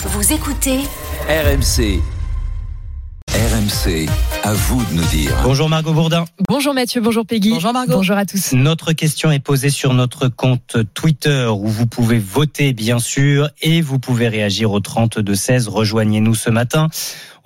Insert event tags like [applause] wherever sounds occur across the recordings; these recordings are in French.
Vous écoutez RMC. RMC, à vous de nous dire. Bonjour Margot Bourdin. Bonjour Mathieu, bonjour Peggy. Bonjour Margot. Bonjour à tous. Notre question est posée sur notre compte Twitter où vous pouvez voter bien sûr et vous pouvez réagir au 32 16. Rejoignez-nous ce matin.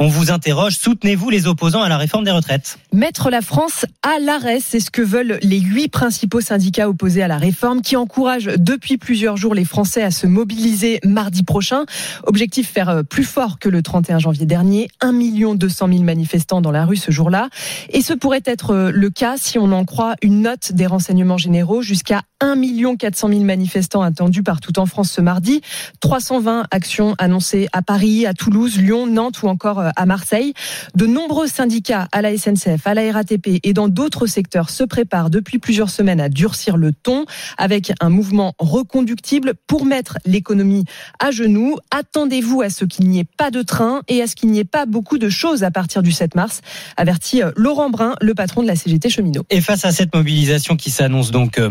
On vous interroge, soutenez-vous les opposants à la réforme des retraites Mettre la France à l'arrêt, c'est ce que veulent les huit principaux syndicats opposés à la réforme qui encouragent depuis plusieurs jours les Français à se mobiliser mardi prochain. Objectif faire euh, plus fort que le 31 janvier dernier. 1 200 000 manifestants dans la rue ce jour-là. Et ce pourrait être euh, le cas si on en croit une note des renseignements généraux jusqu'à 1 400 000 manifestants attendus partout en France ce mardi. 320 actions annoncées à Paris, à Toulouse, Lyon, Nantes ou encore euh, à Marseille. De nombreux syndicats à la SNCF, à la RATP et dans d'autres secteurs se préparent depuis plusieurs semaines à durcir le ton avec un mouvement reconductible pour mettre l'économie à genoux. Attendez-vous à ce qu'il n'y ait pas de train et à ce qu'il n'y ait pas beaucoup de choses à partir du 7 mars, avertit euh, Laurent Brun, le patron de la CGT cheminot. Et face à cette mobilisation qui s'annonce donc euh,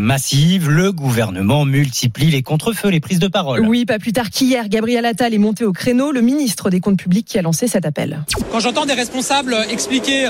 le gouvernement multiplie les contre-feux, les prises de parole. Oui, pas plus tard qu'hier, Gabriel Attal est monté au créneau, le ministre des Comptes publics qui a lancé cet appel. Quand j'entends des responsables expliquer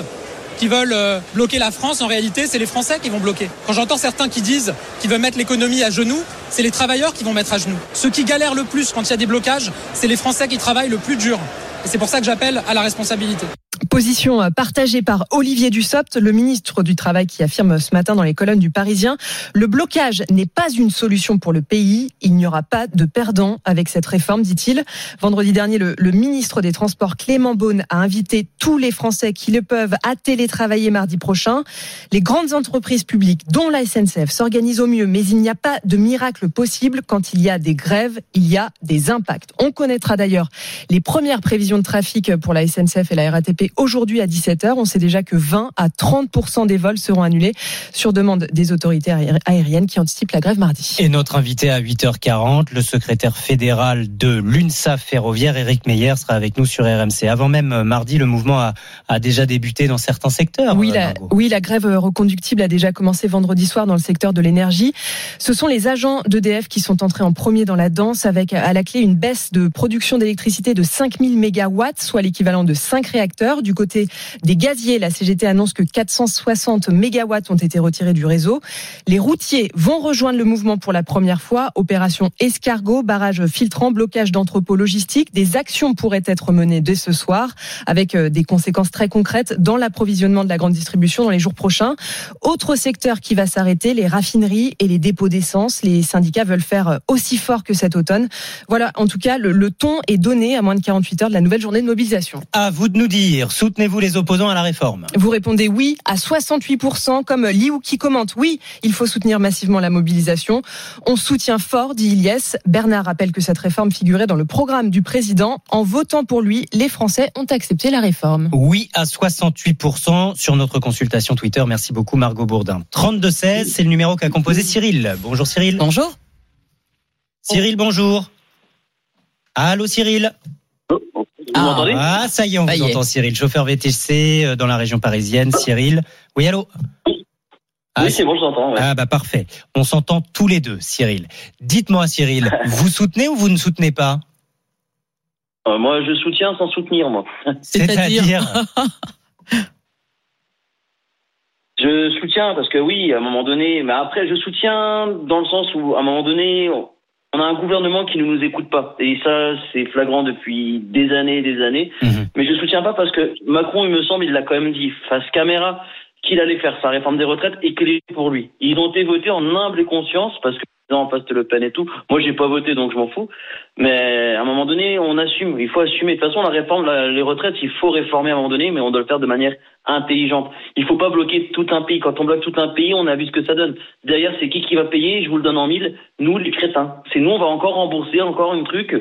qu'ils veulent euh, bloquer la France, en réalité, c'est les Français qui vont bloquer. Quand j'entends certains qui disent qu'ils veulent mettre l'économie à genoux, c'est les travailleurs qui vont mettre à genoux. Ceux qui galèrent le plus quand il y a des blocages, c'est les Français qui travaillent le plus dur. Et c'est pour ça que j'appelle à la responsabilité. Position euh, partagée par Olivier Dussopt, le ministre du Travail, qui affirme ce matin dans les colonnes du Parisien Le blocage n'est pas une solution pour le pays. Il n'y aura pas de perdants avec cette réforme, dit-il. Vendredi dernier, le, le, ministre des Transports, Clément Beaune, a invité tous les Français qui le peuvent à télétravailler mardi prochain. Les grandes entreprises publiques, dont la SNCF, s'organisent au mieux, mais il n'y a pas de miracle possible. Quand il y a des grèves, il y a des impacts. On connaîtra d'ailleurs les premières prévisions de trafic pour la SNCF et la RATP aujourd'hui à 17h. On sait déjà que 20 à 30% des vols seront annulés sur demande des autorités aériennes qui anticipent la grève mardi. Et notre invité à 8h40, le secrétaire fédéral de l'UNSA ferroviaire, Eric Meyer, sera avec nous sur RMC. Avant même euh, mardi, le mouvement a, a déjà débuté dans certains secteurs. Oui, la, oui, la grève reconductible a déjà commencé vendredi soir dans le secteur de l'énergie. Ce sont les agents d'EDF qui sont entrés en premier dans la danse avec à la clé une baisse de production d'électricité de 5000 mégawatts, soit l'équivalent de 5 réacteurs. Du côté des gaziers, la CGT annonce que 460 mégawatts ont été retirés du réseau. Les routiers vont rejoindre le mouvement pour la première fois. Opération escargot, barrage filtrant, blocage d'entrepôts logistiques. Des actions pourraient être menées dès ce soir avec euh, des conséquences très concrètes dans l'approvisionnement de la grande distribution dans les jours prochains. Autre secteur qui va s'arrêter, les raffineries et les dépôts d'essence. Les syndicats veulent faire euh, aussi fort que cet automne. Voilà, en tout cas, le, le ton est donné à moins de 48 heures de la nouvelle journée de mobilisation. À vous de nous dire, soutenez-vous les opposants à la réforme Vous répondez oui à 68%, comme Liu qui commente oui, il faut soutenir massivement la mobilisation. On soutient fort, dit Iliès. Bernard rappelle que cette réforme figurait dans le programme du président. En votant pour lui, les Français ont accepté la réforme. Oui à 68% sur notre consultation Twitter. Merci beaucoup Margot Bourdin. 32-16, c'est le numéro qu'a composé Cyril. Bonjour Cyril. Bonjour. Cyril, bonjour. Allô Cyril. Vous m'entendez? Ah, ça y est, on Ça vous est. entend, Cyril. Chauffeur VTC euh, dans la région parisienne. Cyril. Oui, allô? Ah, Oui, c'est bon, je t'entends. ouais. Ah, bah parfait. On s'entend tous les deux, Cyril. Dites-moi, Cyril, [laughs] vous soutenez ou vous ne soutenez pas? Euh, moi, je soutiens sans soutenir, moi. [laughs] C'est-à-dire [laughs] Je soutiens parce que oui, à un moment donné, mais après, je soutiens dans le sens où, à un moment donné, on a un gouvernement qui ne nous écoute pas. Et ça, c'est flagrant depuis des années et des années. Mhm. Mais je soutiens pas parce que Macron, il me semble, il l'a quand même dit face caméra qu'il allait faire sa réforme des retraites et qu'elle est pour lui. Ils ont été votés en humble et conscience parce que en face de Le Pen et tout. Moi, j'ai pas voté, donc je m'en fous. Mais à un moment donné, on assume. Il faut assumer. De toute façon, la réforme, les retraites, il faut réformer à un moment donné, mais on doit le faire de manière intelligente. Il faut pas bloquer tout un pays. Quand on bloque tout un pays, on a vu ce que ça donne. Derrière, c'est qui qui va payer? Je vous le donne en mille. Nous, les crétins. C'est nous, on va encore rembourser encore un truc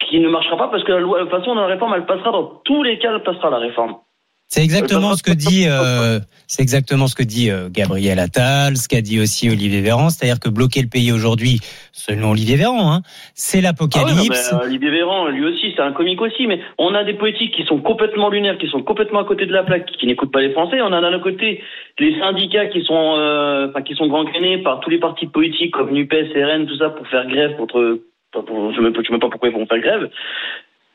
qui ne marchera pas parce que la loi, de toute façon, la réforme, elle passera dans tous les cas, elle passera la réforme. C'est exactement ce que dit, euh, c'est exactement ce que dit euh, Gabriel Attal, ce qu'a dit aussi Olivier Véran, c'est-à-dire que bloquer le pays aujourd'hui, selon Olivier Véran, hein, c'est Ah l'apocalypse. euh, Olivier Véran, lui aussi, c'est un comique aussi, mais on a des politiques qui sont complètement lunaires, qui sont complètement à côté de la plaque, qui n'écoutent pas les Français. On a d'un côté les syndicats qui sont, euh, enfin, qui sont gangrénés par tous les partis politiques comme NUPES, RN, tout ça, pour faire grève contre, pour- je ne sais même pas pourquoi ils vont faire grève.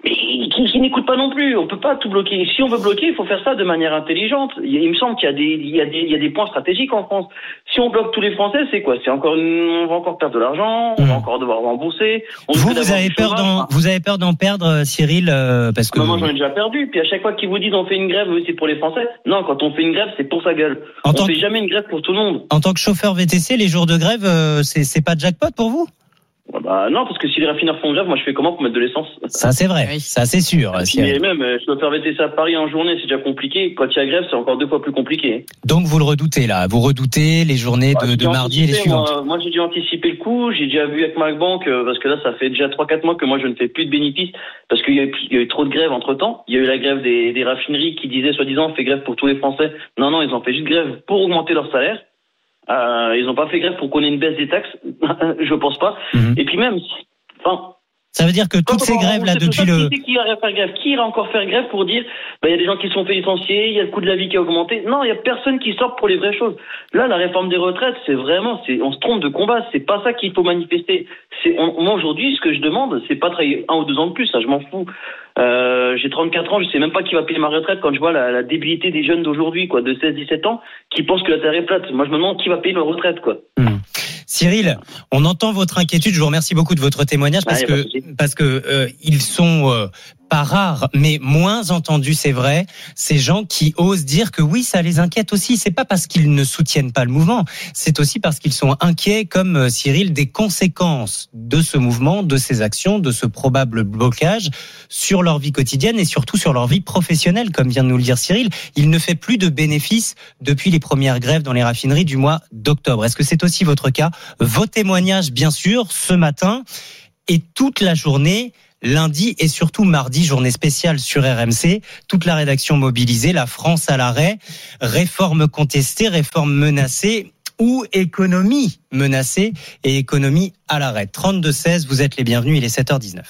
Mais qui, qui n'écoute pas non plus. On peut pas tout bloquer. Si on veut bloquer, il faut faire ça de manière intelligente. Il, il me semble qu'il y a des, il y a des, il y a des points stratégiques en France. Si on bloque tous les Français, c'est quoi? C'est encore, une- on va encore perdre de l'argent, on va Mhm. encore devoir rembourser. On Vous, vous avez peur d'en, vous avez peur d'en perdre, euh, Cyril, euh, parce que Bah, moi, j'en ai déjà perdu. Puis à chaque fois qu'ils vous disent on fait une grève, c'est pour les Français. Non, quand on fait une grève, c'est pour sa gueule. en on tant, fait que- jamais une grève pour tout le monde. en tant que chauffeur VTC, les jours de grève, euh, c'est, c'est pas jackpot pour vous? Bah non, parce que si les raffineurs font grève, moi je fais comment pour mettre de l'essence? Ça, c'est vrai. Oui. Ça, c'est sûr. Mais Cyril. même, euh, je dois faire VTC à Paris en journée, c'est déjà compliqué. Quand il y a grève, c'est encore deux fois plus compliqué. Donc, vous le redoutez là. Vous redoutez les journées Bah, de, mardi et les suivantes. Moi, moi, j'ai dû anticiper le coup. J'ai déjà vu avec Marc Bank, euh, parce que là, ça fait déjà 3-4 mois que moi, je ne fais plus de bénéfices, parce qu'il y, a eu- il y a eu trop de grèves entre temps. Il y a eu la grève des, des raffineries qui disaient, soi-disant, on fait grève pour tous les Français. Non, non, ils ont fait juste grève pour augmenter leur salaire. Euh, ils n'ont pas fait grève pour qu'on ait une baisse des taxes. [laughs] je pense pas. Mhm. Et puis même, enfin, Ça veut dire que toutes ces grèves là depuis le. Qui, faire grève ira encore faire grève pour dire bah, il y a des gens qui se sont fait licencier, il y a le coût de la vie qui a augmenté Non, il y a personne qui sort pour les vraies choses. Là, la réforme des retraites, c'est vraiment, c'est, on se trompe de combat. C'est pas ça qu'il faut manifester. C'est, on- moi aujourd'hui, ce que je demande, c'est pas travailler un ou deux ans de plus. Ça, je m'en fous. Euh, j'ai 34 ans, je sais même pas qui va payer ma retraite quand je vois la, la débilité des jeunes d'aujourd'hui, quoi, de 16-17 ans, qui pensent que la terre est plate. Moi, je me demande qui va payer leur retraite, quoi. Hmm. Cyril, on entend votre inquiétude. Je vous remercie beaucoup de votre témoignage parce Ah, a pas que parce que euh, ils sont euh, pas rares, mais moins entendus, c'est vrai. Ces gens qui osent dire que oui, ça les inquiète aussi. C'est pas parce qu'ils ne soutiennent pas le mouvement, c'est aussi parce qu'ils sont inquiets, comme euh, Cyril, des conséquences de ce mouvement, de ces actions, de ce probable blocage sur leur vie quotidienne et surtout sur leur vie professionnelle, comme vient de nous le dire Cyril. Il ne fait plus de bénéfices depuis les premières grèves dans les raffineries du mois d'octobre. Est-ce que c'est aussi votre cas? Vos témoignages, bien sûr, ce matin et toute la journée lundi et surtout mardi, journée spéciale sur RMC. Toute la rédaction mobilisée, la France à l'arrêt, réforme contestée, réforme menacée ou économie menacée et économie à l'arrêt. 32-16, vous êtes les bienvenus, il est 7h19.